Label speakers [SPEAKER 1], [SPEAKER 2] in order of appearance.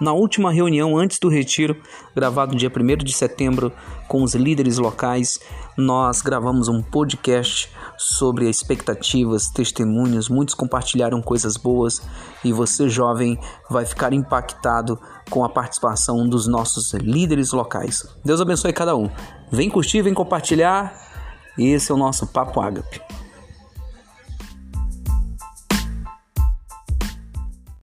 [SPEAKER 1] Na última reunião antes do retiro, gravado no dia 1 de setembro com os líderes locais, nós gravamos um podcast sobre expectativas, testemunhos. Muitos compartilharam coisas boas e você, jovem, vai ficar impactado com a participação dos nossos líderes locais. Deus abençoe cada um. Vem curtir, vem compartilhar. Esse é o nosso Papo Ágape.